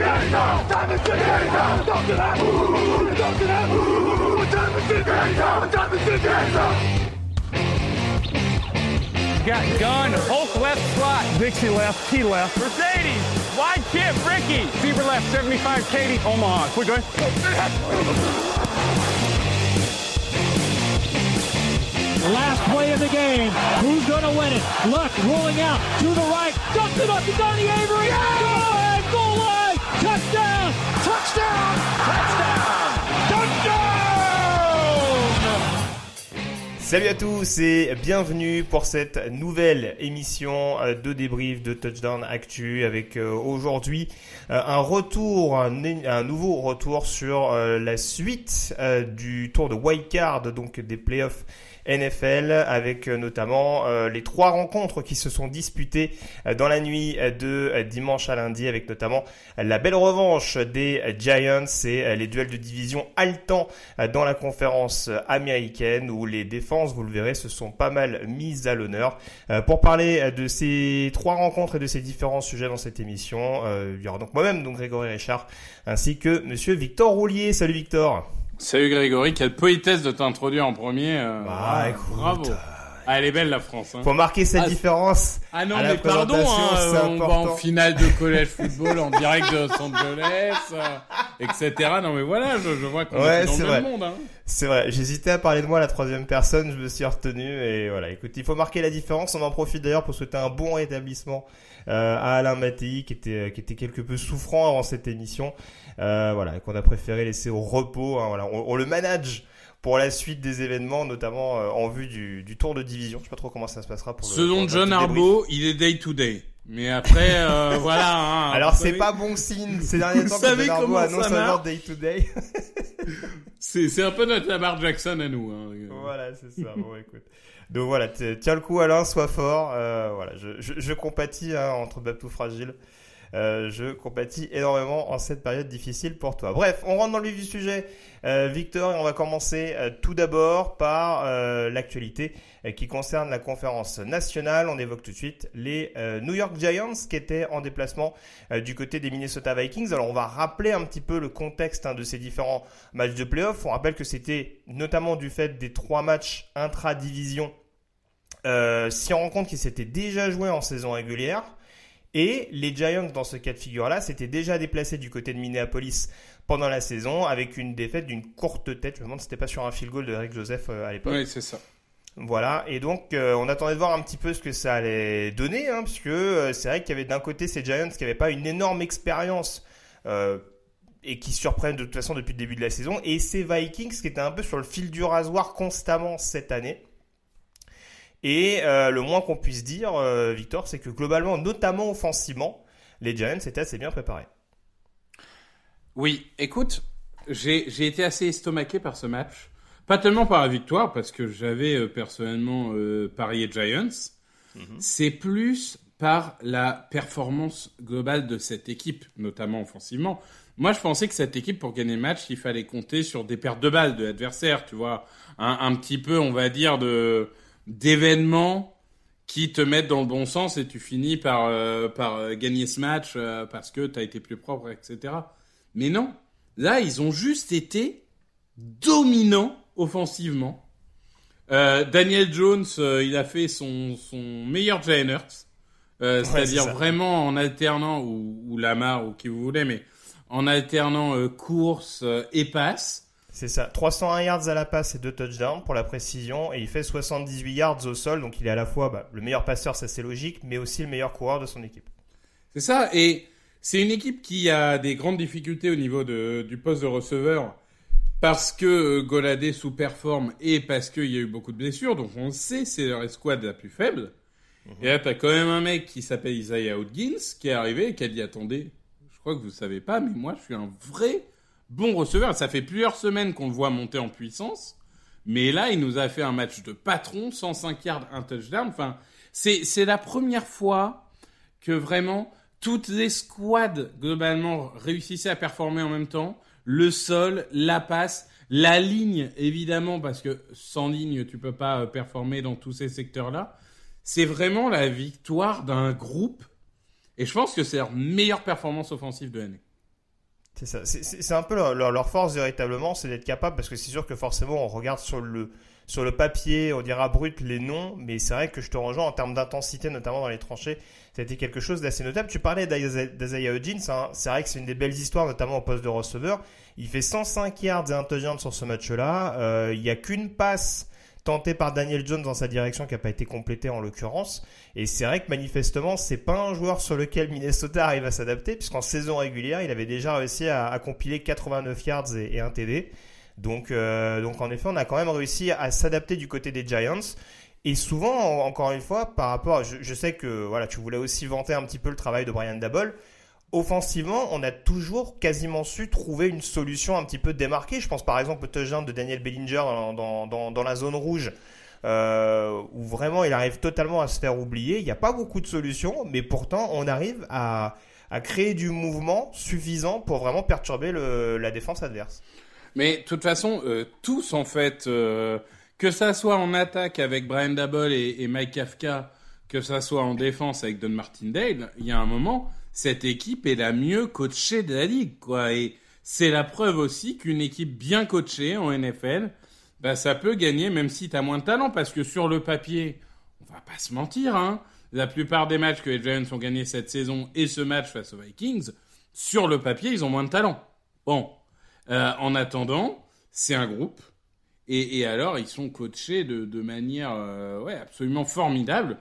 time is now? Talk to that. Talk to that. Time? Got gun, Hulk left slot, Dixie left, T left, Mercedes, wide chip, Ricky, Fever left, 75, Katie, Omaha. We're good. Last play of the game. Who's going to win it? Luck rolling out to the right. Dumps it up to Donnie Avery. Salut à tous et bienvenue pour cette nouvelle émission euh, de débrief de Touchdown Actu avec euh, aujourd'hui euh, un retour, un, nouveau retour sur la suite du tour de wildcard, donc des playoffs NFL avec euh, notamment euh, les trois rencontres qui se sont disputées euh, dans la nuit de dimanche à lundi avec notamment la belle revanche des Giants et les duels de division haletants dans la conférence américaine où les défenses, vous le verrez, se sont pas mal mises à l'honneur. Pour parler de ces trois rencontres et de ces différents sujets dans cette émission, il y aura donc moi-même, donc Grégory Richard, ainsi que Monsieur Victor Roulier. Salut Victor. Salut Grégory, quelle politesse de t'introduire en premier. euh, Bah, écoute, bravo. euh, Ah, elle est belle la France. Hein. Faut marquer cette Ah, différence. Ah non à mais pardon, hein, euh, on va en finale de collège football en direct de Los Angeles, euh, etc. Non mais voilà, je, je vois qu'on Ouais, est dans le vrai. monde. Hein. C'est vrai, j'hésitais à parler de moi à la troisième personne, je me suis retenu et voilà. Écoute, il faut marquer la différence. On en profite d'ailleurs pour souhaiter un bon rétablissement euh, à Alain Mattei qui était qui était quelque peu souffrant avant cette émission. Euh, voilà, et qu'on a préféré laisser au repos. hein, voilà, on, on le manage pour la suite des événements, notamment euh, en vue du, du tour de division. Je sais pas trop comment ça se passera pour le. Selon pour John. Arbo, il est day to day. Mais après, euh, voilà. Hein, Alors c'est savez, pas bon signe ces derniers temps que ça annonce un genre day to day. C'est c'est un peu notre Lamar Jackson à nous. Hein. Voilà, c'est ça. Bon, écoute. Donc voilà, tiens le coup Alain, sois fort. Euh, voilà, je, je, je compatis hein, entre Babtou fragile. Euh, je compatis énormément en cette période difficile pour toi. Bref, on rentre dans le vif du sujet, euh, Victor, et on va commencer euh, tout d'abord par l'actualité qui concerne la conférence nationale. On évoque tout de suite les New York Giants qui étaient en déplacement du côté des Minnesota Vikings. Alors on va rappeler un petit peu le contexte hein, de ces différents matchs de playoff. On rappelle que c'était notamment du fait des trois matchs intra-division, euh, six rencontres qui s'étaient déjà jouées en saison régulière. Et les Giants, dans ce cas de figure-là, s'étaient déjà déplacés du côté de Minneapolis pendant la saison avec une défaite d'une courte tête. Je me demande si c'était pas sur un field goal de Eric Joseph euh, à l'époque. Oui, c'est ça. Voilà, et donc euh, on attendait de voir un petit peu ce que ça allait donner, hein, puisque euh, c'est vrai qu'il y avait d'un côté ces Giants qui n'avaient pas une énorme expérience euh, et qui surprennent de toute façon depuis le début de la saison, et ces Vikings qui étaient un peu sur le fil du rasoir constamment cette année. Et euh, le moins qu'on puisse dire, euh, Victor, c'est que globalement, notamment offensivement, les Giants étaient assez bien préparés. Oui, écoute, j'ai été assez estomaqué par ce match. Pas tellement par la victoire, parce que j'avais euh, personnellement parié Giants. C'est plus par la performance globale de cette équipe, notamment offensivement. Moi, je pensais que cette équipe, pour gagner le match, il fallait compter sur des pertes de balles de l'adversaire, tu vois. Un, un petit peu, on va dire, de d'événements qui te mettent dans le bon sens et tu finis par, euh, par euh, gagner ce match euh, parce que tu as été plus propre, etc. Mais non, là, ils ont juste été dominants offensivement. Euh, Daniel Jones, il a fait son, son meilleur Jalen Hurts. C'est-à-dire vraiment en alternant, ou, ou Lamar, ou qui vous voulez, mais en alternant course et passe. C'est ça, 301 yards à la passe et 2 touchdowns pour la précision, et il fait 78 yards au sol, donc il est à la fois bah, le meilleur passeur, ça c'est logique, mais aussi le meilleur coureur de son équipe. C'est ça, et c'est une équipe qui a des grandes difficultés au niveau de, du poste de receveur, parce que euh, Goladé sous-performe et parce qu'il y a eu beaucoup de blessures, donc on sait c'est leur escouade la plus faible. Et là, t'as quand même un mec qui s'appelle Isaiah Hodgins qui est arrivé et qui a dit attendez, je crois que vous savez pas, mais moi je suis un vrai bon receveur. Ça fait plusieurs semaines qu'on le voit monter en puissance, mais là il nous a fait un match de patron, 105 yards, un touchdown. Enfin, c'est la première fois que vraiment toutes les squads globalement réussissaient à performer en même temps. Le sol, la passe, la ligne évidemment parce que sans ligne tu peux pas euh, performer dans tous ces secteurs-là. C'est vraiment la victoire d'un groupe et je pense que c'est leur meilleure performance offensive de l'année. C'est ça. C'est- un peu leur, leur- force véritablement, c'est d'être capable, parce que c'est sûr que forcément on regarde sur le, sur le papier, on dira brut les noms, mais c'est vrai que je te rejoins en termes d'intensité, notamment dans les tranchées, ça a été quelque chose d'assez notable. Tu parlais d'Isaiah Hodgins, hein. c'est vrai que c'est une des belles histoires, notamment au poste de receveur. Il fait 105 yards et un touchdown sur ce match-là. Euh, il n'y a qu'une passe par Daniel Jones dans sa direction qui n'a pas été complétée en l'occurrence. Et c'est vrai que manifestement, c'est pas un joueur sur lequel Minnesota arrive à s'adapter, puisqu'en saison régulière, il avait déjà réussi à, à compiler 89 yards et, un TD. Donc, euh, donc en effet, on a quand même réussi à s'adapter du côté des Giants. Et souvent, en- encore une fois, par rapport, je, je sais que voilà, tu voulais aussi vanter un petit peu le travail de Brian Dabble. Offensivement, on a toujours quasiment su trouver une solution un petit peu démarquée. Je pense par exemple au touchdown de Daniel Bellinger dans, la zone rouge, euh, où vraiment il arrive totalement à se faire oublier. Il n'y a pas beaucoup de solutions, mais pourtant on arrive à, créer du mouvement suffisant pour vraiment perturber la défense adverse. Mais de toute façon, euh, tous en fait, euh, que ça soit en attaque avec Brian Dabble et, et Mike Kafka, que ça soit en défense avec Don Martindale, il y a un moment, cette équipe est la mieux coachée de la ligue, quoi. Et c'est la preuve aussi qu'une équipe bien coachée en NFL, bah, ça peut gagner même si t'as moins de talent, parce que sur le papier, on va pas se mentir, hein. La plupart des matchs que les Giants ont gagnés cette saison et ce match face aux Vikings, sur le papier, ils ont moins de talent. Bon. Euh, en attendant, c'est un groupe. Et, alors, ils sont coachés de, de manière euh, ouais, absolument formidable.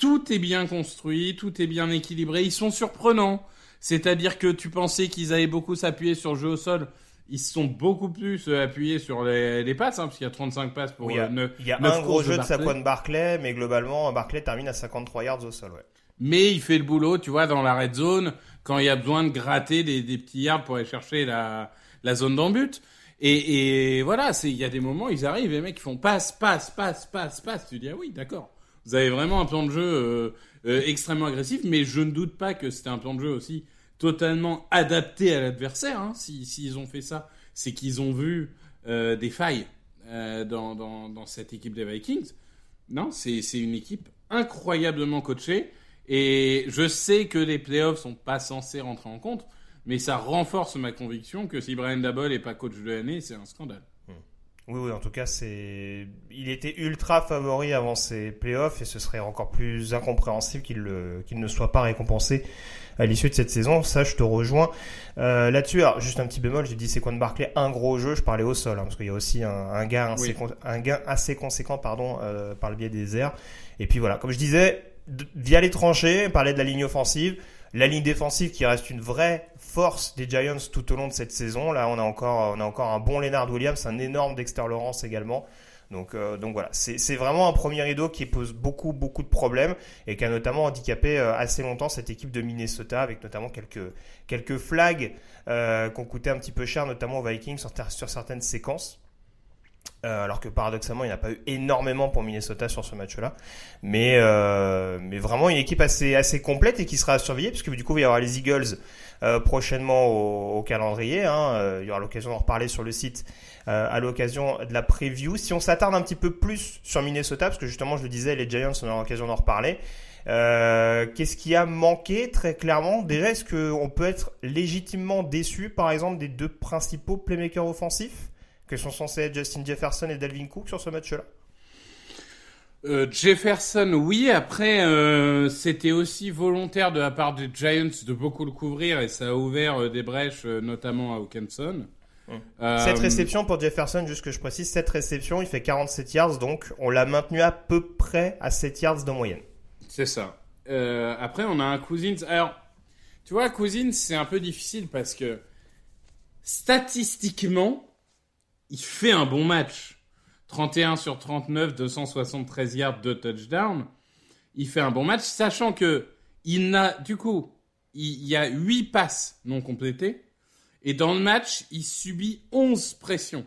Tout est bien construit, tout est bien équilibré. Ils sont surprenants. C'est-à-dire que tu pensais qu'ils allaient beaucoup s'appuyer sur le jeu au sol. Ils se sont beaucoup plus euh, appuyés sur les, les passes, hein, parce qu'il y a 35 passes pour Oui, il y a, euh, neuf- il y a un gros jeu de Barkley. Saquon Barclay, mais globalement, Barclay termine à 53 yards au sol. Ouais. Mais il fait le boulot, tu vois, dans la red zone, quand il y a besoin de gratter des, des petits yards pour aller chercher la, la zone d'embut. Et, et voilà, c'est il y a des moments, ils arrivent, les mecs ils font passe, passe, passe, passe, passe. Tu dis ah oui, d'accord. Vous avez vraiment un plan de jeu euh, euh, extrêmement agressif, mais je ne doute pas que c'était un plan de jeu aussi totalement adapté à l'adversaire. Hein, si s'ils ont fait ça, c'est qu'ils ont vu euh, des failles dans, cette équipe des Vikings. Non, c'est une équipe incroyablement coachée. Et je sais que les playoffs sont pas censés rentrer en compte, mais ça renforce ma conviction que si Brian Dabble est pas coach de l'année, c'est un scandale. Oui, oui, en tout cas, c'est, il était ultra favori avant ses playoffs et ce serait encore plus incompréhensible qu'il le- qu'il ne soit pas récompensé à l'issue de cette saison. Ça, je te rejoins euh, là-dessus. Alors, juste un petit bémol, j'ai dit c'est quoi de Barclay, un gros jeu, je parlais au sol, hein, parce qu'il y a aussi un, un gain assez, Oui. con- un gain assez conséquent, pardon, euh, par le biais des airs. Et puis voilà, comme je disais, via les tranchées, parler de la ligne offensive, la ligne défensive qui reste une vraie force des Giants tout au long de cette saison. Là, on a encore, on a encore un bon Leonard Williams, un énorme Dexter Lawrence également. Donc, euh, donc voilà, c'est vraiment un premier rideau qui pose beaucoup, beaucoup de problèmes et qui a notamment handicapé euh, assez longtemps cette équipe de Minnesota avec notamment quelques, quelques flags euh, qui ont coûté un petit peu cher, notamment aux Vikings sur certaines séquences. Euh, alors que paradoxalement, il n'y a pas eu énormément pour Minnesota sur ce match-là. Mais, euh, mais vraiment une équipe assez, assez complète et qui sera à surveiller, puisque du coup, il y avoir les Eagles euh, prochainement au, au calendrier. Hein. Euh, il y aura l'occasion d'en reparler sur le site euh, à l'occasion de la preview. Si on s'attarde un petit peu plus sur Minnesota, parce que justement, je le disais, les Giants, on aura l'occasion d'en reparler. Euh, Qu'est-ce qui a manqué très clairement? Déjà, est-ce qu'on peut être légitimement déçu, par exemple, des deux principaux playmakers offensifs? Que sont censés être Justin Jefferson et Dalvin Cook sur ce match-là? Euh, Jefferson, oui. Après, euh, c'était aussi volontaire de la part des Giants de beaucoup le couvrir et ça a ouvert euh, des brèches, notamment à Hawkinson. Cette réception pour Jefferson, juste que je précise, cette réception, il fait 47 yards, donc on l'a maintenu à peu près à 7 yards de moyenne. C'est ça. Après, on a un Cousins. Alors, tu vois, Cousins, c'est un peu difficile parce que statistiquement, il fait un bon match. 31 sur 39, 273 yards, 2 touchdowns. Il fait un bon match, sachant que il n'a, du coup, il y a 8 passes non complétées. Et dans le match, il subit 11 pressions,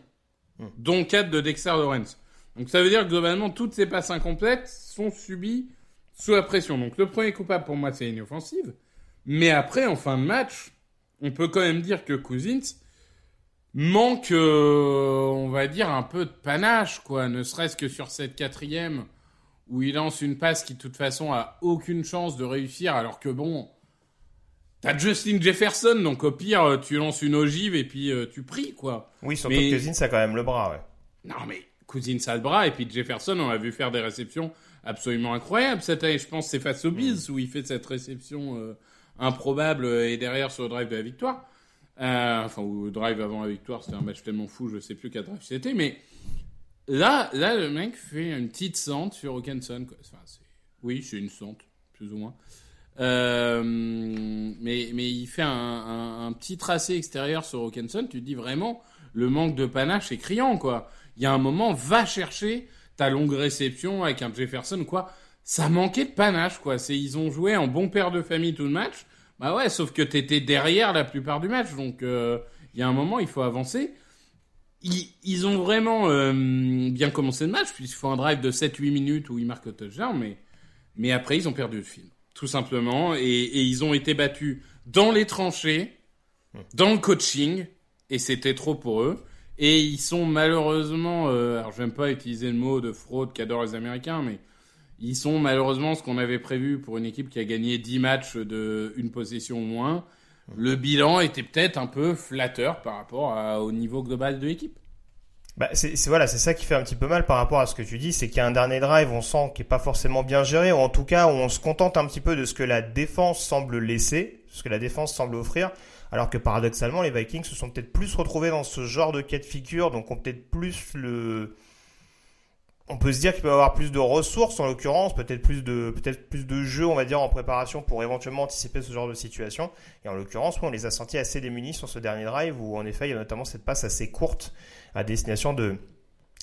dont 4 de Dexter Lawrence. Donc ça veut dire que globalement, toutes ces passes incomplètes sont subies sous la pression. Donc le premier coupable pour moi, c'est inoffensive. Mais après, en fin de match, on peut quand même dire que Cousins manque, euh, on va dire, un peu de panache, quoi. Ne serait-ce que sur cette quatrième où il lance une passe qui, de toute façon, a aucune chance de réussir, alors que bon, t'as Justin Jefferson, donc au pire, tu lances une ogive et puis euh, tu pries, quoi. Oui, surtout Mais- que Cousins a quand même le bras, ouais. Non, mais Cousins a le bras, et puis Jefferson, on l'a vu faire des réceptions absolument incroyables cette année. Je pense c'est face aux Bills où il fait cette réception euh, improbable euh, et derrière sur le drive de la victoire. Euh, enfin, le drive avant la victoire, c'était un match tellement fou, je sais plus quel drive c'était, mais là, là, le mec fait une petite sente sur Hawkinson. Enfin, oui, c'est une sente, plus ou moins. Euh, mais, mais il fait un, petit tracé extérieur sur Hawkinson, tu te dis vraiment, le manque de panache est criant, quoi. Il y a un moment, va chercher ta longue réception avec un Jefferson, quoi. Ça manquait de panache, quoi. Ils ont joué en bon père de famille tout le match. Bah ouais, sauf que t'étais derrière la plupart du match, donc euh, il y a un moment, il faut avancer. Ils, ont vraiment euh, bien commencé le match, puisqu'il faut un drive de 7-8 minutes où ils marquent le touchdown, mais, mais après, ils ont perdu le fil, tout simplement, et, et ils ont été battus dans les tranchées, dans le coaching, et c'était trop pour eux. Et ils sont malheureusement, euh, alors j'aime pas utiliser le mot de fraude qu'adorent les Américains, mais ils sont malheureusement ce qu'on avait prévu pour une équipe qui a gagné 10 matchs de une possession au moins. Le bilan était peut-être un peu flatteur par rapport à- au niveau global de l'équipe. Bah, c'est c'est- voilà, c'est ça qui fait un petit peu mal par rapport à ce que tu dis, c'est qu'il y a un dernier drive, on sent qu'il est pas forcément bien géré, ou en tout cas, on se contente un petit peu de ce que la défense semble laisser, ce que la défense semble offrir, alors que paradoxalement, les Vikings se sont peut-être plus retrouvés dans ce genre de cas de figure, donc ont peut-être plus le, on peut se dire qu'il peut y avoir plus de ressources en l'occurrence, peut-être plus de peut-être plus de jeux, on va dire en préparation pour éventuellement anticiper ce genre de situation. Et en l'occurrence, on les a sentis assez démunis sur ce dernier drive où en effet, il y a notamment cette passe assez courte à destination de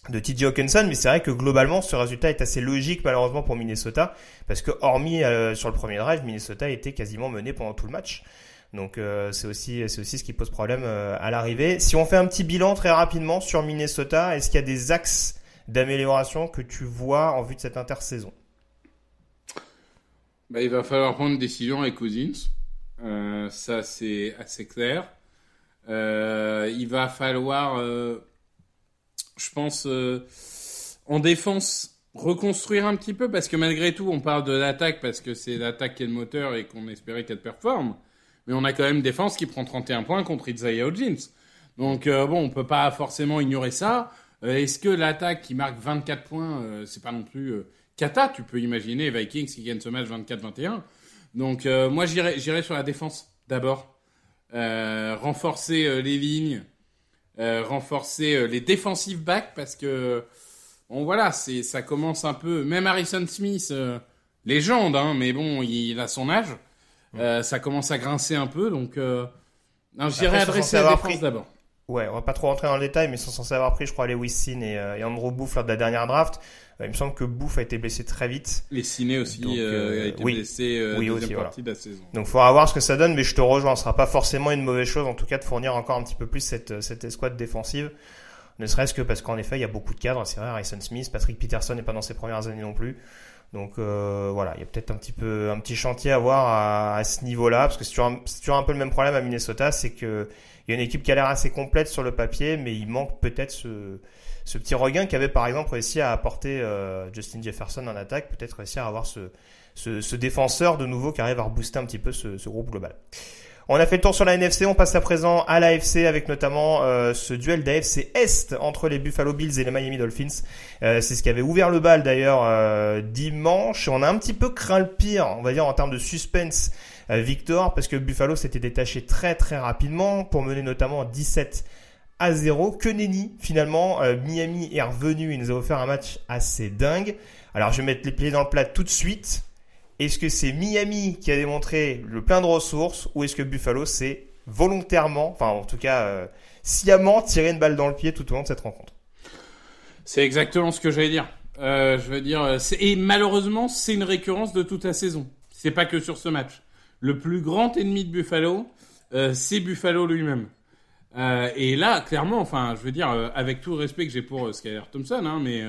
de TJ Hawkinson, mais c'est vrai que globalement ce résultat est assez logique malheureusement pour Minnesota parce que hormis euh, sur le premier drive, Minnesota était quasiment mené pendant tout le match. Donc euh, c'est aussi c'est aussi ce qui pose problème euh, à l'arrivée. Si on fait un petit bilan très rapidement sur Minnesota, est-ce qu'il y a des axes d'amélioration que tu vois en vue de cette intersaison Bah, il va falloir prendre une décision avec Cousins. Euh, ça, c'est assez clair. Euh, il va falloir, euh, je pense, en défense, reconstruire un petit peu, parce que malgré tout, on parle de l'attaque, parce que c'est l'attaque qui est le moteur et qu'on espérait qu'elle performe. Mais on a quand même défense qui prend 31 points contre Isaiah Hodgins. Donc, bon, on peut pas forcément ignorer ça. Euh, Est-ce que l'attaque qui marque 24 points, euh, c'est pas non plus euh, cata? Tu peux imaginer Vikings qui gagnent ce match 24-21. Donc, moi, j'irai sur la défense d'abord. Renforcer les lignes, renforcer les defensive backs parce que bon voilà, c'est ça commence un peu. Même Harrison Smith, euh, légende, hein, mais bon, il, a son âge. Euh, ça commence à grincer un peu, donc euh, j'irai adresser la défense d'abord. Ouais, on va pas trop rentrer dans le détail, mais ils sont censés avoir pris, je crois, Lewis Sin et, euh, et Andrew Booth lors de la dernière draft. Euh, il me semble que Booth a été blessé très vite. Les ciné aussi Donc, euh, euh, a été oui. blessé euh, Oui, deuxième aussi, voilà. partie de la saison. Donc, faudra voir ce que ça donne, mais je te rejoins. Ce sera pas forcément une mauvaise chose, en tout cas, de fournir encore un petit peu plus cette, cette escouade défensive. Ne serait-ce que parce qu'en effet, il y a beaucoup de cadres. C'est vrai, Harrison Smith, Patrick Peterson n'est pas dans ses premières années non plus. Donc euh, voilà, il y a peut-être un petit peu un petit chantier à voir à, à ce niveau-là, parce que c'est toujours, un- c'est toujours un peu le même problème à Minnesota, c'est que il y a une équipe qui a l'air assez complète sur le papier, mais il manque peut-être ce, ce petit regain qu'avait par exemple réussi à apporter euh, Justin Jefferson en attaque, peut-être réussir à avoir ce, ce, ce défenseur de nouveau qui arrive à rebooster un petit peu ce, ce groupe global. On a fait le tour sur la NFC, on passe à présent à l'AFC avec notamment euh, ce duel d'AFC Est entre les Buffalo Bills et les Miami Dolphins. Euh, c'est ce qui avait ouvert le bal d'ailleurs euh, dimanche. On a un petit peu craint le pire, on va dire en termes de suspense, euh, Victor, parce que Buffalo s'était détaché très très rapidement pour mener notamment 17 à 0. Que nenni finalement, euh, Miami est revenu, il nous a offert un match assez dingue. Alors je vais mettre les pieds dans le plat tout de suite. Est-ce que c'est Miami qui a démontré le plein de ressources ou est-ce que Buffalo c'est volontairement, enfin en tout cas euh, sciemment tiré une balle dans le pied tout au long de cette rencontre? C'est exactement ce que j'allais dire. Je veux dire, et malheureusement, c'est une récurrence de toute la saison. C'est pas que sur ce match. Le plus grand ennemi de Buffalo, euh, c'est Buffalo lui-même. Euh, et là, clairement, enfin, je veux dire, euh, avec tout le respect que j'ai pour euh, Skyler Thompson, hein, mais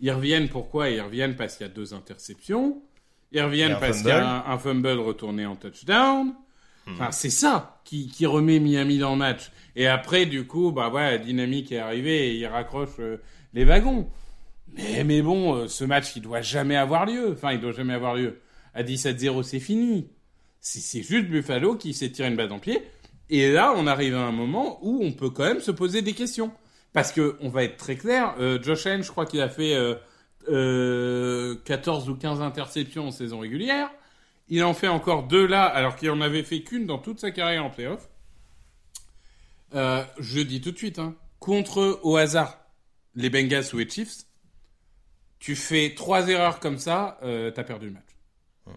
ils reviennent pourquoi? Ils reviennent parce qu'il y a deux interceptions. Ils reviennent parce qu'il y a un, fumble retourné en touchdown. Hmm. Enfin, c'est ça qui, qui, remet Miami dans le match. Et après, du coup, bah ouais, la dynamique est arrivée et ils raccrochent les wagons. Mais, mais bon, ce match, il doit jamais avoir lieu. Enfin, il doit jamais avoir lieu. À 17-0, c'est fini. C'est juste Buffalo qui s'est tiré une balle dans le pied. Et là, on arrive à un moment où on peut quand même se poser des questions. Parce que, on va être très clair, euh, Josh Allen, je crois qu'il a fait euh, euh, 14 ou 15 interceptions en saison régulière. Il en fait encore deux là, alors qu'il en avait fait qu'une dans toute sa carrière en playoff. Euh, je dis tout de suite, hein, contre au hasard les Bengals ou les Chiefs, tu fais trois erreurs comme ça, euh, t'as perdu le match.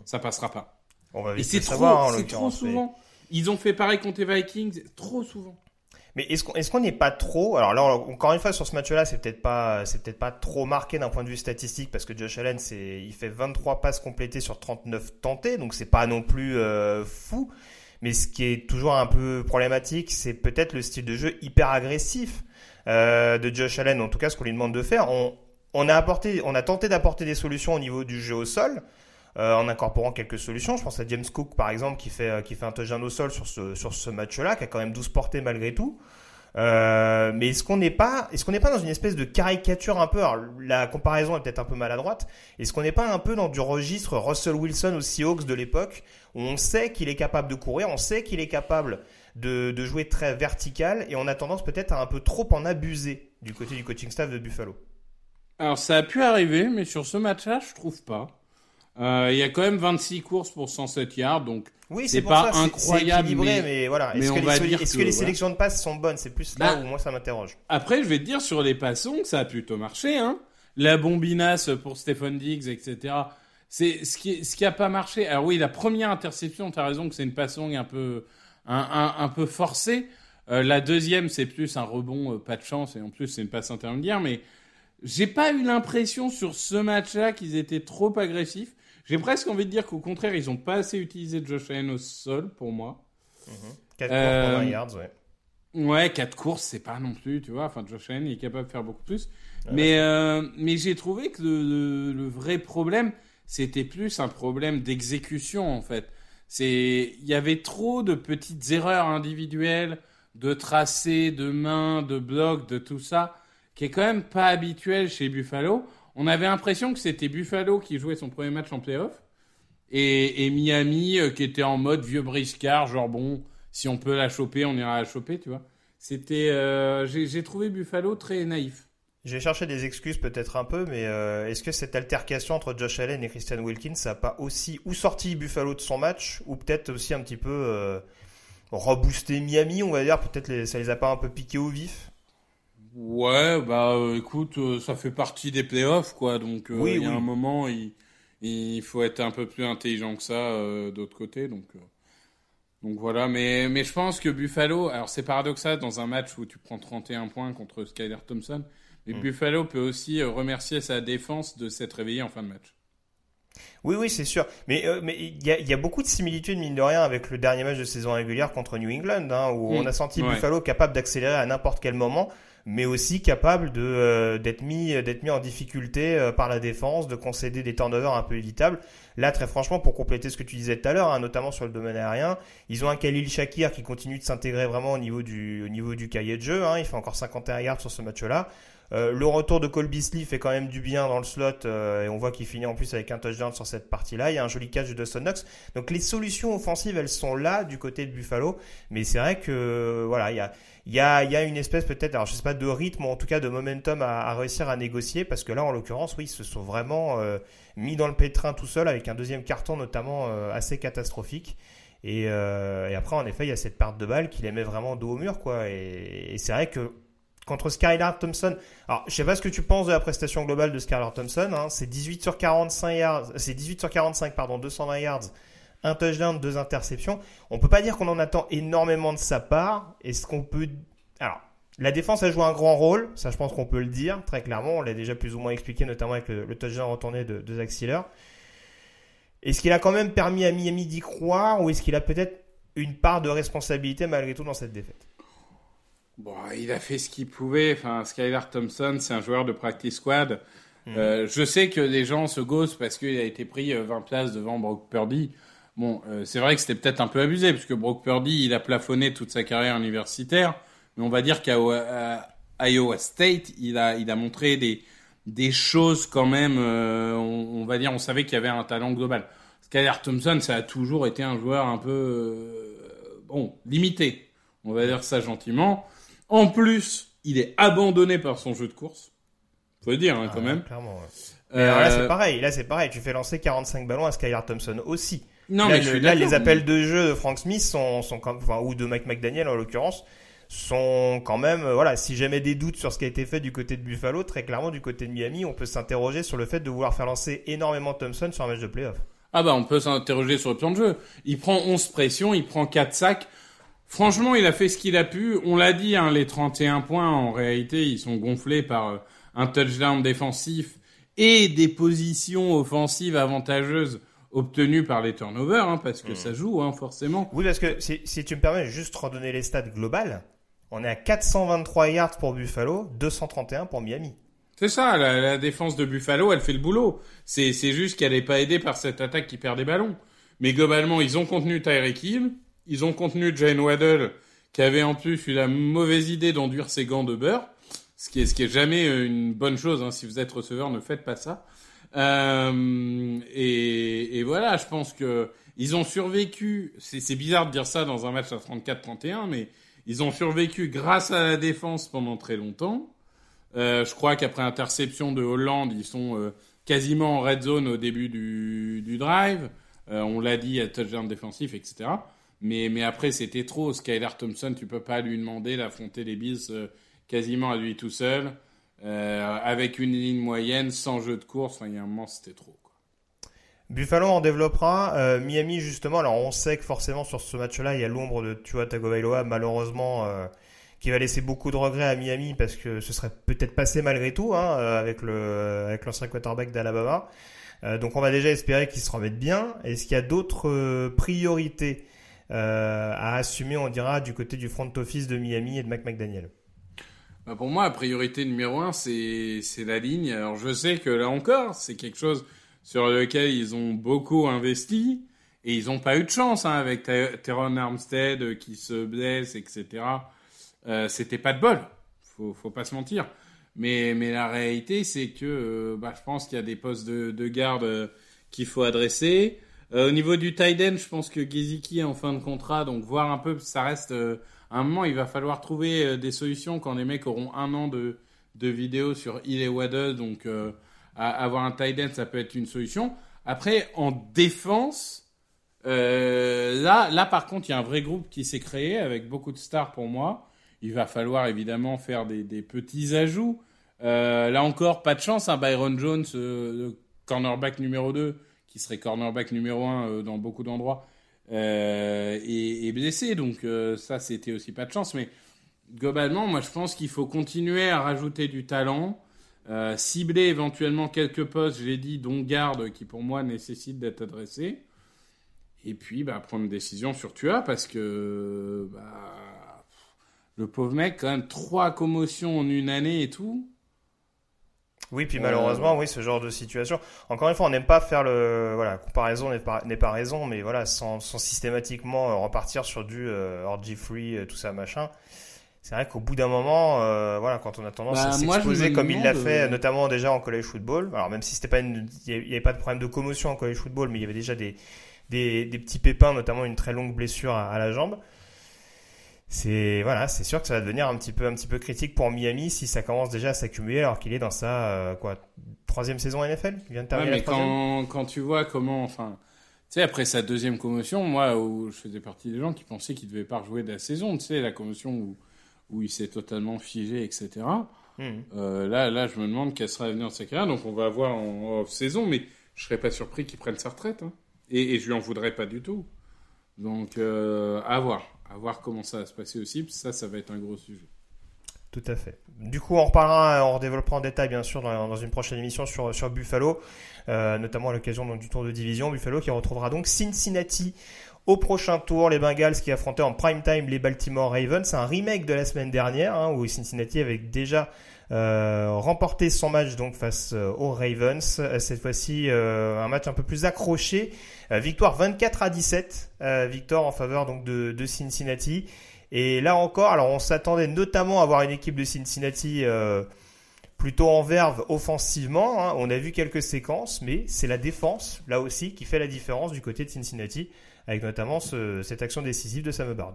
Ça passera pas. On va Et c'est trop, hein, c'est trop souvent. Ils ont fait pareil contre les Vikings trop souvent. Mais est-ce qu'on est-ce qu'on n'est pas trop alors là encore une fois sur ce match-là c'est peut-être pas c'est peut-être pas trop marqué d'un point de vue statistique parce que Josh Allen c'est il fait 23 passes complétées sur 39 tentées donc c'est pas non plus euh, fou mais ce qui est toujours un peu problématique c'est peut-être le style de jeu hyper agressif euh, de Josh Allen en tout cas ce qu'on lui demande de faire on on a apporté on a tenté d'apporter des solutions au niveau du jeu au sol euh, en incorporant quelques solutions. Je pense à James Cook par exemple qui fait euh, qui fait un touchdown au sol sur ce sur ce match-là, qui a quand même 12 portées malgré tout. Euh, mais est-ce qu'on n'est pas est-ce qu'on n'est pas dans une espèce de caricature un peu? Alors la comparaison est peut-être un peu maladroite est-ce qu'on n'est pas un peu dans du registre Russell Wilson aux Seahawks de l'époque où on sait qu'il est capable de courir on sait qu'il est capable de, de jouer très vertical et on a tendance peut-être à un peu trop en abuser du côté du coaching staff de Buffalo? Alors ça a pu arriver mais sur ce match-là je trouve pas il y a quand même 26 courses pour 107 yards, donc oui, c'est pas incroyable. Équilibré, mais, voilà. Est-ce que, les, sélections de passes sont bonnes? C'est plus là bah, où moi ça m'interroge. Après, je vais te dire sur les passons, ça a plutôt marché. Hein. La bombinasse pour Stephen Diggs, etc. C'est ce qui, ce qui a pas marché. Alors oui, la première interception, tu as raison que c'est une passon un peu, un, un, peu forcée. Euh, la deuxième, c'est plus un rebond, euh, pas de chance, et en plus c'est une passe intermédiaire. Mais j'ai pas eu l'impression sur ce match-là qu'ils étaient trop agressifs. J'ai presque envie de dire qu'au contraire, ils n'ont pas assez utilisé Josh Allen au sol pour moi. 4 euh, courses yards, ouais. Ouais, 4 courses, c'est pas non plus, tu vois. Enfin, Josh Allen est capable de faire beaucoup plus. Mais, euh, mais j'ai trouvé que le, le, vrai problème, c'était plus un problème d'exécution, en fait. Il y avait trop de petites erreurs individuelles, de tracés, de mains, de blocs, de tout ça, qui est quand même pas habituel chez Buffalo on avait l'impression que c'était Buffalo qui jouait son premier match en playoff et, Miami euh, qui était en mode vieux briscard, genre bon, si on peut la choper, on ira la choper, tu vois. C'était, euh, j'ai trouvé Buffalo très naïf. J'ai cherché des excuses peut-être un peu, mais euh, est-ce que cette altercation entre Josh Allen et Christian Wilkins, n'a pas aussi ou sorti Buffalo de son match, ou peut-être aussi un petit peu reboosté Miami, on va dire, peut-être ça les a pas un peu piqués au vif? Ouais, bah euh, écoute, euh, ça fait partie des playoffs, quoi. Donc euh, il y a un moment, il, il faut être un peu plus intelligent que ça d'autre côté. Donc, donc voilà, mais, mais je pense que Buffalo, alors c'est paradoxal dans un match où tu prends 31 points contre Skyler Thompson, mais mm. Buffalo peut aussi remercier sa défense de s'être réveillé en fin de match. Oui, oui, c'est sûr. Mais mais il y a, y a, beaucoup de similitudes mine de rien avec le dernier match de saison régulière contre New England, hein, où on mm. a senti Buffalo capable d'accélérer à n'importe quel moment mais aussi capable de euh, d'être mis d'être mis en difficulté euh, par la défense, de concéder des turnovers un peu évitables. Là, très franchement, pour compléter ce que tu disais tout à l'heure, hein, notamment sur le domaine aérien, ils ont un Khalil Shakir qui continue de s'intégrer vraiment au niveau du au niveau du cahier de jeu. Hein, il fait encore 51 yards sur ce match-là. Euh, le retour de Cole Beasley fait quand même du bien dans le slot et on voit qu'il finit en plus avec un touchdown sur cette partie-là. Il y a un joli catch de Dustin Knox. Donc les solutions offensives, elles sont là du côté de Buffalo, mais c'est vrai que voilà, il y a une espèce peut-être, alors je sais pas de rythme ou en tout cas de momentum à, à réussir à négocier parce que là en l'occurrence oui ils se sont vraiment euh, mis dans le pétrin tout seul avec un deuxième carton notamment euh, assez catastrophique et, euh, et, après en effet il y a cette perte de balle qui les met vraiment dos au mur quoi et c'est vrai que contre Skylar Thompson. Alors, je sais pas ce que tu penses de la prestation globale de Skylar Thompson. Hein, c'est 18 sur 45 yards, c'est 18 sur 45 pardon, 220 yards un touchdown, deux interceptions. On peut pas dire qu'on en attend énormément de sa part. Est-ce qu'on peut alors La défense a joué un grand rôle, ça je pense qu'on peut le dire très clairement. On l'a déjà plus ou moins expliqué, notamment avec le, le touchdown retourné de, de Zach Sealer. Est-ce qu'il a quand même permis à Miami d'y croire ou est-ce qu'il a peut-être une part de responsabilité malgré tout dans cette défaite? Bon, il a fait ce qu'il pouvait. Enfin, Skylar Thompson, c'est un joueur de practice squad. Euh, je sais que les gens se gossent parce qu'il a été pris euh, 20 places devant Brock Purdy. Bon, euh, c'est vrai que c'était peut-être un peu abusé parce que Brock Purdy, il a plafonné toute sa carrière universitaire. Mais on va dire qu'à Iowa State, il a, il a montré des, des choses quand même. euh, on, on va dire, on savait qu'il y avait un talent global. Skylar Thompson, ça a toujours été un joueur un peu euh, bon limité. On va dire ça gentiment. En plus, il est abandonné par son jeu de course. Faut le dire hein, quand Ah, même. Clairement. ouais. Alors là, Euh, c'est pareil. Là, c'est pareil. Tu fais lancer 45 ballons à Skylar Thompson aussi. non, là, mais le- là, les appels de jeu de Frank Smith sont, sont quand, enfin, ou de Mike McDaniel en l'occurrence, sont quand même, euh, voilà, si jamais des doutes sur ce qui a été fait du côté de Buffalo, très clairement du côté de Miami, on peut s'interroger sur le fait de vouloir faire lancer énormément Thompson sur un match de playoff. Ah bah on peut s'interroger sur le plan de jeu. Il prend 11 pressions, il prend 4 sacs. Franchement, il a fait ce qu'il a pu. On l'a dit, hein, les 31 points, en réalité, ils sont gonflés par euh, un touchdown défensif et des positions offensives avantageuses obtenues par les turnovers, hein, parce que ça joue, hein, forcément. Oui, parce que si, si tu me permets, juste redonner les stats globales, on est à 423 yards pour Buffalo, 231 pour Miami. C'est ça, la, la défense de Buffalo, elle fait le boulot. C'est, c'est juste qu'elle n'est pas aidée par cette attaque qui perd des ballons. Mais globalement, ils ont contenu Tyreek Hill, ils ont contenu Jane Waddell, qui avait en plus eu la mauvaise idée d'enduire ses gants de beurre, ce qui est, jamais euh, une bonne chose. Hein. Si vous êtes receveur, ne faites pas ça. Euh, et, voilà, je pense que ils ont survécu. C'est, bizarre de dire ça dans un match à 34-31, mais ils ont survécu grâce à la défense pendant très longtemps. Euh, je crois qu'après interception de Hollande, ils sont quasiment en red zone au début du, drive. On l'a dit, à touchdown défensif, etc. Mais, après, c'était trop. Skylar Thompson, tu peux pas lui demander d'affronter les Bills euh, quasiment à lui tout seul, euh, avec une ligne moyenne, sans jeu de course. Enfin, il y a un moment, c'était trop. Buffalo en développera. Euh, Miami, justement, alors on sait que forcément sur ce match-là, il y a l'ombre de Tua Tagovailoa, malheureusement, qui va laisser beaucoup de regrets à Miami parce que ce serait peut-être passé malgré tout hein, avec le avec l'ancien quarterback d'Alabama. Donc on va déjà espérer qu'il se remette bien. Est-ce qu'il y a d'autres priorités à assumer, on dira, du côté du front office de Miami et de Mike McDaniel Bah, pour moi, la priorité numéro un, c'est la ligne. Alors, je sais que là encore, c'est quelque chose sur lequel ils ont beaucoup investi et ils n'ont pas eu de chance hein, avec Teron Armstead euh, qui se blesse, etc. Euh, C'était pas de bol, faut, faut pas se mentir. Mais, mais la réalité, c'est que euh, bah, je pense qu'il y a des postes de, de garde euh, qu'il faut adresser. Euh, au niveau du tight end, je pense que Geziki est en fin de contrat, donc voir un peu, ça reste euh, à un moment, il va falloir trouver euh, des solutions quand les mecs auront un an de, de vidéos sur Hill et Waddle. Donc, euh, avoir un tight end, ça peut être une solution. Après, en défense, euh, là, là, par contre, il y a un vrai groupe qui s'est créé avec beaucoup de stars pour moi. Il va falloir évidemment faire des, petits ajouts. Euh, là encore, pas de chance. Hein, Byron Jones, euh, le cornerback numéro 2, qui serait cornerback numéro 1 euh, dans beaucoup d'endroits, euh, est, est blessé. Donc euh, ça, c'était aussi pas de chance. Mais globalement, moi, je pense qu'il faut continuer à rajouter du talent, euh, cibler éventuellement quelques postes, je l'ai dit, dont garde, qui pour moi nécessitent d'être adressés. Et puis, bah, prendre une décision sur Tua, parce que bah, le pauvre mec, quand même, trois commotions en une année et tout. Oui, puis Euh, malheureusement, oui, ce genre de situation. Encore une fois, on n'aime pas faire le voilà comparaison n'est pas n'est pas raison, mais voilà, sans, sans systématiquement euh, repartir sur du euh, orgy free, euh, tout ça machin. C'est vrai qu'au bout d'un moment, euh, voilà, quand on a tendance Bah, à s'exposer me comme il l'a fait, euh, notamment déjà en college football. Alors même si c'était pas une, il y avait- pas de problème de commotion en college football, mais il y avait déjà des des, des petits pépins, notamment une très longue blessure à, à la jambe. C'est voilà, c'est sûr que ça va devenir un petit peu un petit peu critique pour Miami si ça commence déjà à s'accumuler alors qu'il est dans sa euh, quoi troisième saison NFL. Il vient de Ouais, terminer mais la quand, quand tu vois comment, enfin, tu sais, après sa deuxième commotion, moi, où je faisais partie des gens qui pensaient qu'il devait pas rejouer de la saison, tu sais, la commotion où, où il s'est totalement figé, etc. Mhm. Euh, là, là, je me demande quelle sera l'avenir de sa carrière, donc on va voir en off-saison, mais je serais pas surpris qu'il prenne sa retraite, hein. et, et je lui en voudrais pas du tout. Donc, euh, à voir, à voir comment ça va se passer aussi, ça, ça va être un gros sujet. Tout à fait. Du coup, on reparlera, on redéveloppera en détail, bien sûr, dans, une prochaine émission sur, sur Buffalo, euh, notamment à l'occasion du tour de division. Buffalo qui retrouvera donc Cincinnati au prochain tour. Les Bengals qui affrontaient en prime time les Baltimore Ravens. C'est un remake de la semaine dernière, hein, où Cincinnati avait déjà euh, remporté son match donc face euh, aux Ravens. Euh, cette fois-ci, euh, un match un peu plus accroché. Euh, victoire 24 à 17, euh, victoire en faveur donc de, Cincinnati. Et là encore, alors on s'attendait notamment à avoir une équipe de Cincinnati euh, plutôt en verve offensivement. hein. On a vu quelques séquences, mais c'est la défense, là aussi, qui fait la différence du côté de Cincinnati, avec notamment ce- cette action décisive de Sam Hubbard.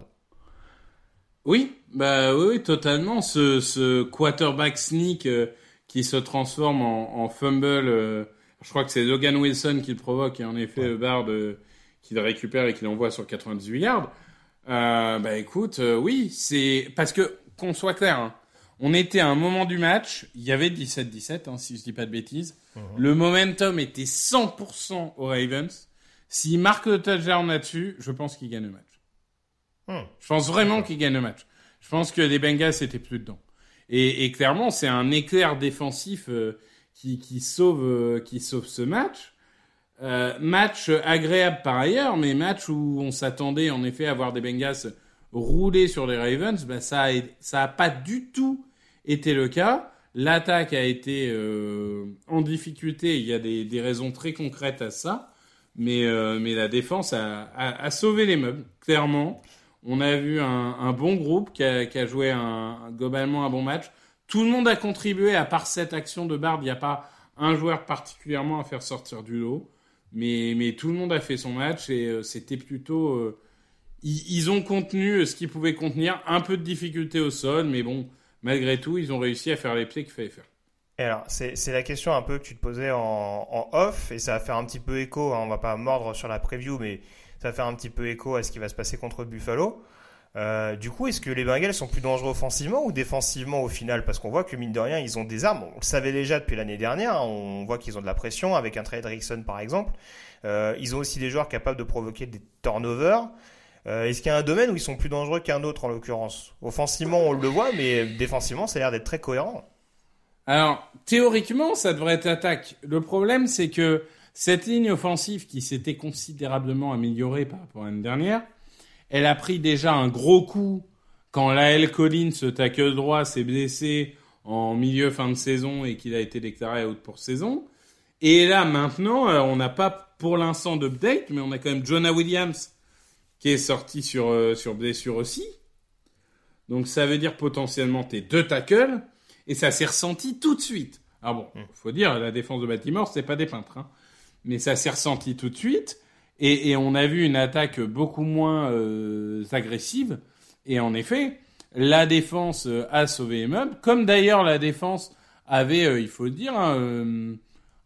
Oui, bah oui, oui, totalement. Ce, ce quarterback sneak euh, qui se transforme en, en fumble. euh, je crois que c'est Logan Wilson qui le provoque et en effet Hubbard euh, qui le récupère et qui l'envoie sur 98 yards. Euh, bah écoute, euh, oui, c'est parce que qu'on soit clair, hein, on était à un moment du match, il y avait 17-17, hein, si je dis pas de bêtises. Le momentum était 100% aux Ravens. S'ils marquent le touchdown là-dessus, je pense qu'ils gagnent le match. Hmm. Je pense vraiment qu'ils gagnent le match. Je pense que les Bengals étaient plus dedans. Et, clairement, c'est un éclair défensif euh, qui, sauve euh, qui sauve ce match. Euh, match agréable par ailleurs, mais match où on s'attendait en effet à voir des Bengals rouler sur les Ravens, bah, ça a, ça a pas du tout été le cas. L'attaque a été en difficulté. Il y a des, raisons très concrètes à ça, mais la défense a sauvé les meubles clairement. On a vu un, bon groupe qui a, joué globalement un bon match. Tout le monde a contribué, à part cette action de Bard, il n'y a pas un joueur particulièrement à faire sortir du lot. Mais, tout le monde a fait son match et euh, c'était plutôt... euh, ils, ont contenu euh, ce qu'ils pouvaient contenir, un peu de difficulté au sol, mais bon, malgré tout, ils ont réussi à faire les pieds qu'il fallait faire. Et alors, c'est la question un peu que tu te posais en, en off, et ça va faire un petit peu écho, hein, on va pas mordre sur la preview, mais ça va faire un petit peu écho à ce qui va se passer contre Buffalo. Euh, du coup, est-ce que les Bengals sont plus dangereux offensivement ou défensivement au final? Parce qu'on voit que mine de rien, ils ont des armes. On le savait déjà depuis l'année dernière. hein. On voit qu'ils ont de la pression avec un Trey Hendrickson par exemple. Euh, ils ont aussi des joueurs capables de provoquer des turnovers. Euh, est-ce qu'il y a un domaine où ils sont plus dangereux qu'un autre en l'occurrence? Offensivement, on le voit, mais défensivement, ça a l'air d'être très cohérent. Alors, théoriquement, ça devrait être attaque. Le problème, c'est que cette ligne offensive qui s'était considérablement améliorée par rapport à l'année dernière, elle a pris déjà un gros coup quand Lael Collins, ce tackle droit, s'est blessé en milieu fin de saison et qu'il a été déclaré out pour saison. Et là, maintenant, euh, on n'a pas pour l'instant d'update, mais on a quand même Jonah Williams qui est sorti sur, euh, sur blessure aussi. Donc ça veut dire potentiellement tes deux tackles. Et ça s'est ressenti tout de suite. Alors bon, faut dire, la défense de Baltimore, c'est pas des peintres. Hein. Mais ça s'est ressenti tout de suite. Et, et on a vu une attaque beaucoup moins euh, agressive. Et en effet, la défense euh, a sauvé les meubles. Comme d'ailleurs la défense avait, euh, il faut le dire, hein, euh,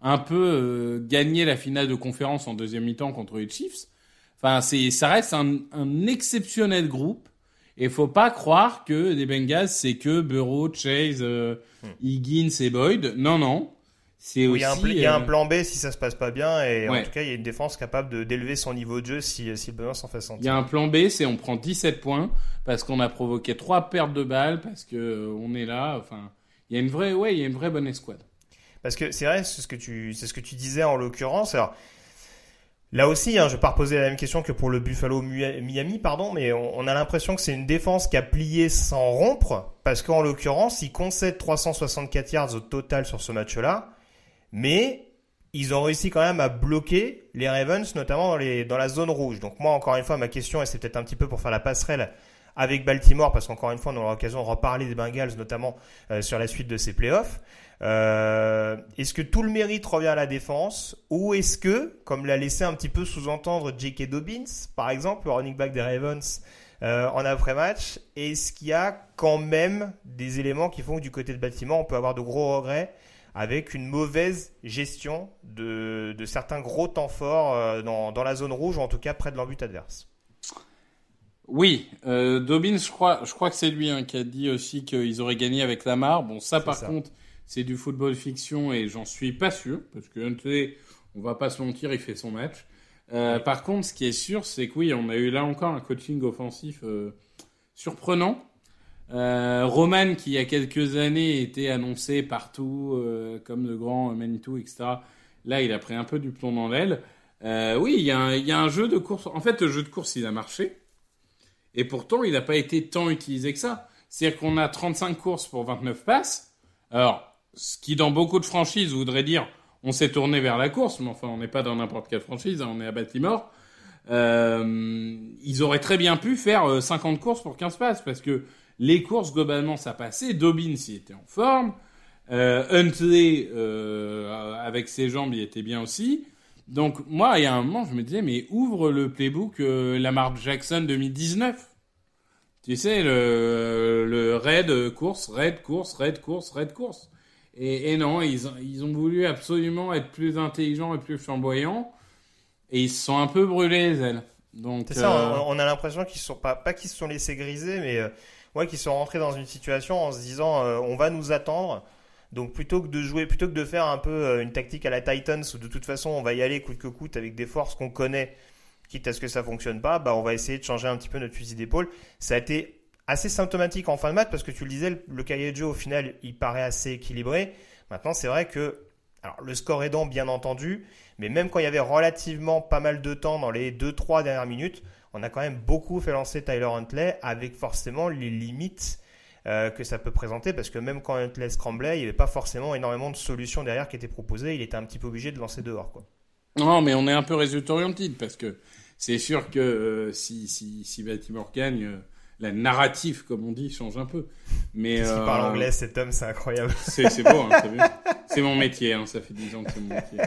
un peu euh, gagné la finale de conférence en deuxième mi-temps contre les Chiefs. Enfin, c'est, ça reste un, un exceptionnel groupe. Et faut pas croire que les Bengals, c'est que Burrow, Chase, euh, Higgins et Boyd. Non, non. C'est Où aussi. il y, a un, euh, plan B si ça se passe pas bien, et en tout cas, il y a une défense capable d'élever son niveau de jeu si, si le besoin s'en fait Il y sentir. a un plan B, c'est on prend 17 points parce qu'on a provoqué trois pertes de balles parce que euh, on est là. Enfin, il y a une vraie, ouais, il y a une vraie bonne escouade. Parce que c'est vrai, c'est ce que tu, c'est ce que tu disais en l'occurrence. Alors, là aussi, hein, je vais pas reposer la même question que pour le Buffalo Miami, pardon, mais on, on a l'impression que c'est une défense qui a plié sans rompre, parce qu'en l'occurrence, ils concèdent 364 yards au total sur ce match-là, mais ils ont réussi quand même à bloquer les Ravens, notamment dans, les, dans la zone rouge. Donc moi, encore une fois, ma question, et c'est peut-être un petit peu pour faire la passerelle avec Baltimore, parce qu'encore une fois, on aura l'occasion de reparler des Bengals, notamment euh, sur la suite de ces playoffs. Euh, est-ce que tout le mérite revient à la défense? Ou est-ce que, comme l'a laissé un petit peu sous-entendre J.K. Dobbins, par exemple, le running back des Ravens, euh, en après-match, est-ce qu'il y a quand même des éléments qui font que du côté de Baltimore, on peut avoir de gros regrets avec une mauvaise gestion de, de certains gros temps forts euh, dans, dans la zone rouge, ou en tout cas près de l'embut adverse Oui, euh, Dobbins, je crois, je crois que c'est lui hein, qui a dit aussi qu'ils auraient gagné avec Lamar. Bon, ça, par ça. contre, c'est du football fiction et j'en suis pas sûr parce que Huntley, on va pas se mentir, il fait son match. Euh, Par contre, ce qui est sûr, c'est que oui, on a eu là encore un coaching offensif euh, surprenant. Euh, Roman, qui il y a quelques années était annoncé partout euh, comme le grand Manitou, etc. Là, il a pris un peu du plomb dans l'aile. Euh, oui, il y, a un, jeu de course. En fait, le jeu de course, il a marché. Et pourtant, il n'a pas été tant utilisé que ça. C'est-à-dire qu'on a 35 courses pour 29 passes. Alors, ce qui dans beaucoup de franchises voudrait dire on s'est tourné vers la course, mais enfin, on n'est pas dans n'importe quelle franchise, hein, on est à Baltimore. Ils auraient très bien pu faire 50 courses pour 15 passes, parce que les courses, globalement, ça passait. Dobbins, il était en forme. Euh, Huntley, euh, avec ses jambes, il était bien aussi. Donc, moi, il y a un moment, je me disais, mais ouvre le playbook euh, Lamar Jackson 2019. Tu sais, le, le raid course, raid course, raid course, raid course. Et, et non, ils, ils ont voulu absolument être plus intelligents et plus flamboyants. Et ils se sont un peu brûlés les ailes. Donc, C'est ça, on, on a l'impression qu'ils sont pas, pas qu'ils se sont laissés griser, mais euh, ouais, qu'ils sont rentrés dans une situation en se disant euh, on va nous attendre. Donc plutôt que de jouer, plutôt que de faire un peu euh, une tactique à la Titans où de toute façon on va y aller coûte que coûte avec des forces qu'on connaît, quitte à ce que ça fonctionne pas, bah on va essayer de changer un petit peu notre fusil d'épaule. Ça a été assez symptomatique en fin de match parce que tu le disais, le, le cahier de jeu au final il paraît assez équilibré. Maintenant c'est vrai que alors le score aidant bien entendu, mais même quand il y avait relativement pas mal de temps dans les 2-3 dernières minutes, on a quand même beaucoup fait lancer Tyler Huntley avec forcément les limites euh, que ça peut présenter parce que même quand Huntley scramblait, il n'y avait pas forcément énormément de solutions derrière qui étaient proposées. Il était un petit peu obligé de lancer dehors. Quoi. Non, mais on est un peu résultat oriented parce que c'est sûr que euh, si, si, si Baltimore gagne, euh, la narrative, comme on dit, change un peu. Mais Qu'est-ce qu'il euh, parle anglais, cet homme, c'est incroyable. C'est c'est beau, hein, C'est mon métier, hein, ça fait 10 ans que c'est mon métier.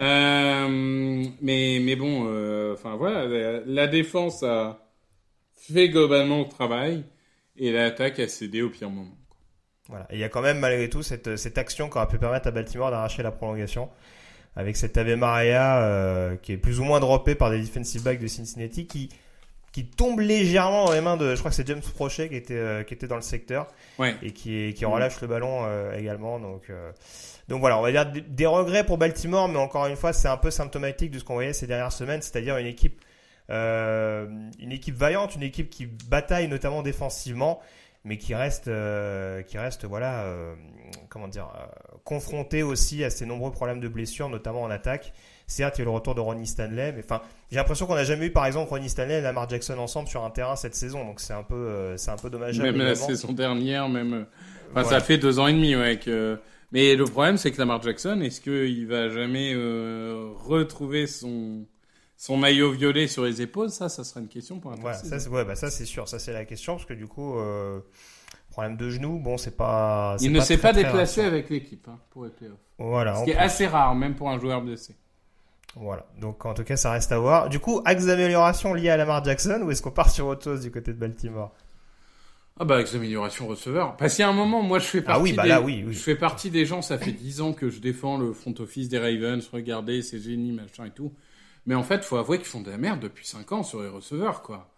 Euh, mais, mais bon, euh, enfin voilà, la, la défense a fait globalement le travail et l'attaque a cédé au pire moment. Voilà. Et il y a quand même malgré tout cette, cette action qui aurait pu permettre à Baltimore d'arracher la prolongation avec cet Ave Maria euh, qui est plus ou moins droppé par des defensive backs de Cincinnati qui qui tombe légèrement dans les mains de je crois que c'est James Prochet qui était euh, qui était dans le secteur. Ouais. et qui qui relâche le ballon euh, également. Donc euh, donc voilà on va dire des, regrets pour Baltimore mais encore une fois c'est un peu symptomatique de ce qu'on voyait ces dernières semaines c'est-à-dire une équipe euh, une équipe vaillante une équipe qui bataille notamment défensivement mais qui reste euh, qui reste voilà euh, comment dire euh, confronté aussi à ces nombreux problèmes de blessures notamment en attaque certes il y a eu le retour de Ronnie Stanley mais enfin j'ai l'impression qu'on n'a jamais eu par exemple Ronnie Stanley et Lamar Jackson ensemble sur un terrain cette saison donc c'est un peu euh, c'est un peu dommageable Même la saison dernière, même. euh, Enfin, ça fait deux ans et demi, ouais. Que... Mais le problème, c'est que Lamar Jackson, est-ce qu'il va jamais euh, retrouver son son maillot violet sur les épaules? Ça, ça sera une question pour un précis. ça c'est ouais, bah ça c'est sûr, ça c'est la question parce que du coup euh, problème de genou, bon c'est pas c'est Il ne s'est pas déplacé avec l'équipe hein, pour les playoffs. Voilà, Ce qui est assez rare, même pour un joueur blessé. Voilà. Donc en tout cas, ça reste à voir. Du coup, axe d'amélioration lié à Lamar Jackson ou est-ce qu'on part sur autre chose du côté de Baltimore? Ah bah avec les améliorations receveurs. Parce qu'il y a un moment, moi je fais partie Ah oui, bah des... là, oui, oui. je fais partie des gens, ça fait 10 ans que je défends le front office des Ravens, regardez, c'est génie, machin et tout. Mais en fait, faut avouer qu'ils font de la merde depuis 5 ans sur les receveurs, quoi.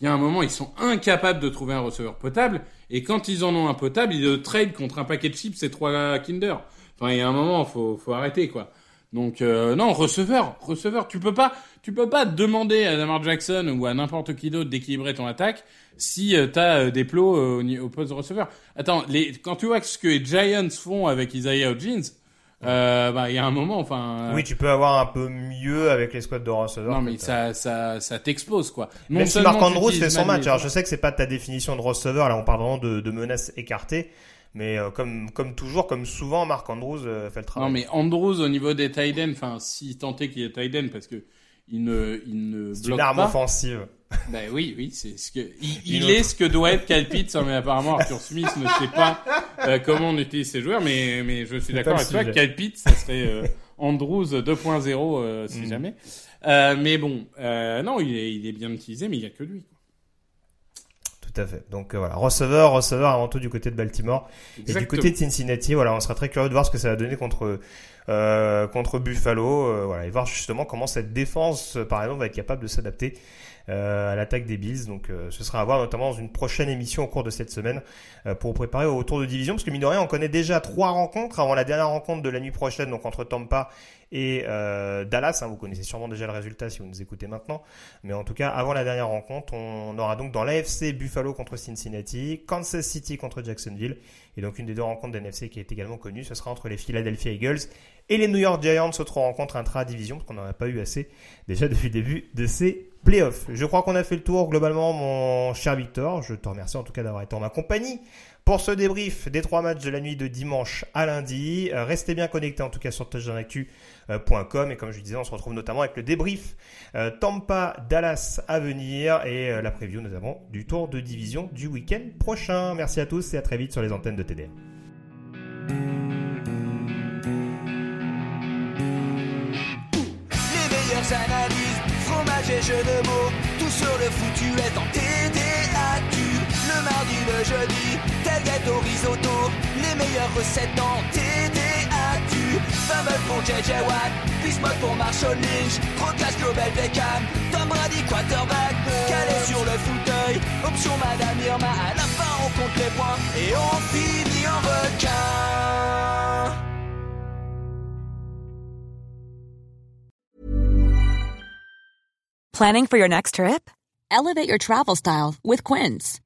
Il y a un moment, ils sont incapables de trouver un receveur potable, et quand ils en ont un potable, ils le trade contre un paquet de chips et trois Kinder. Enfin, il y a un moment, faut, faut arrêter, quoi. Donc, euh, non, receveur, receveur, tu peux pas, tu peux pas demander à Lamar Jackson ou à n'importe qui d'autre d'équilibrer ton attaque si euh, t'as euh, des plots euh, au, poste de receveur. Attends, les, quand tu vois ce que les Giants font avec Isaiah Hodgins, euh, bah, il y a un moment, enfin. Oui, tu peux avoir un peu mieux avec les squads de receveurs. Non, mais ça, ça, ça t'expose, quoi. Non Même si Marc tu Andrews fait son match, alors je sais que c'est pas ta définition de receveur, là on parle vraiment de, de menaces écartées, mais euh, comme comme toujours, comme souvent, Marc Andrews euh, fait le travail. Non, mais Andrews, au niveau des tight enfin, si tant est qu'il est tight end, parce que il ne, il ne bloque une arme pas. offensive. Ben oui, oui, c'est ce que il, est ce que doit être Pitts, hein, mais apparemment Arthur Smith ne sait pas euh, comment on utilise ses joueurs, mais mais je suis d'accord avec toi, Pitts, ça serait euh, Andrews 2.0 euh, si Mm. jamais. Euh, mais bon, euh, non, il est il est bien utilisé, mais il y a que lui. Tout à fait. Donc euh, voilà, receveur, receveur avant tout du côté de Baltimore. Et du côté de Cincinnati, voilà, on sera très curieux de voir ce que ça va donner contre euh, contre Buffalo. Euh, voilà, et voir justement comment cette défense, par exemple, va être capable de s'adapter euh, à l'attaque des Bills. Donc euh, ce sera à voir notamment dans une prochaine émission au cours de cette semaine euh, pour préparer au tour de division. Parce que mine de rien, on connaît déjà trois rencontres avant la dernière rencontre de la nuit prochaine, donc entre Tampa et Dallas. Hein, vous connaissez sûrement déjà le résultat si vous nous écoutez maintenant. Mais en tout cas, avant la dernière rencontre, on aura donc dans l'AFC Buffalo contre Cincinnati, Kansas City contre Jacksonville. Et donc une des deux rencontres d'NFC qui est également connue, ce sera entre les Philadelphia Eagles et les New York Giants, autre rencontre intra-division, parce qu'on n'en a pas eu assez déjà depuis le début de ces playoffs. Je crois qu'on a fait le tour globalement, mon cher Victor. Je te remercie en tout cas d'avoir été en ma compagnie pour ce débrief des trois matchs de la nuit de dimanche à lundi. Euh, restez bien connectés en tout cas sur touchdownactu.com et comme je disais, on se retrouve notamment avec le débrief euh, Tampa Dallas à venir et euh, la preview nous avons du tour de division du week-end prochain. Merci à tous et à très vite sur les antennes de TDR. analyses, fromage et de mots, tout sur le est en. Le mardi, le jeudi, tel gâteau risotto, les meilleures recettes en TDAQ. Fumble pour JJ Watt, Bismuth pour Marshall Lynch, Proclash Global Beckham, Tom Brady quarterback, calé sur le fauteuil, option Madame Irma, à la fin on compte les points et on finit en requin. Planning for your next trip? Elevate your travel style with Quince.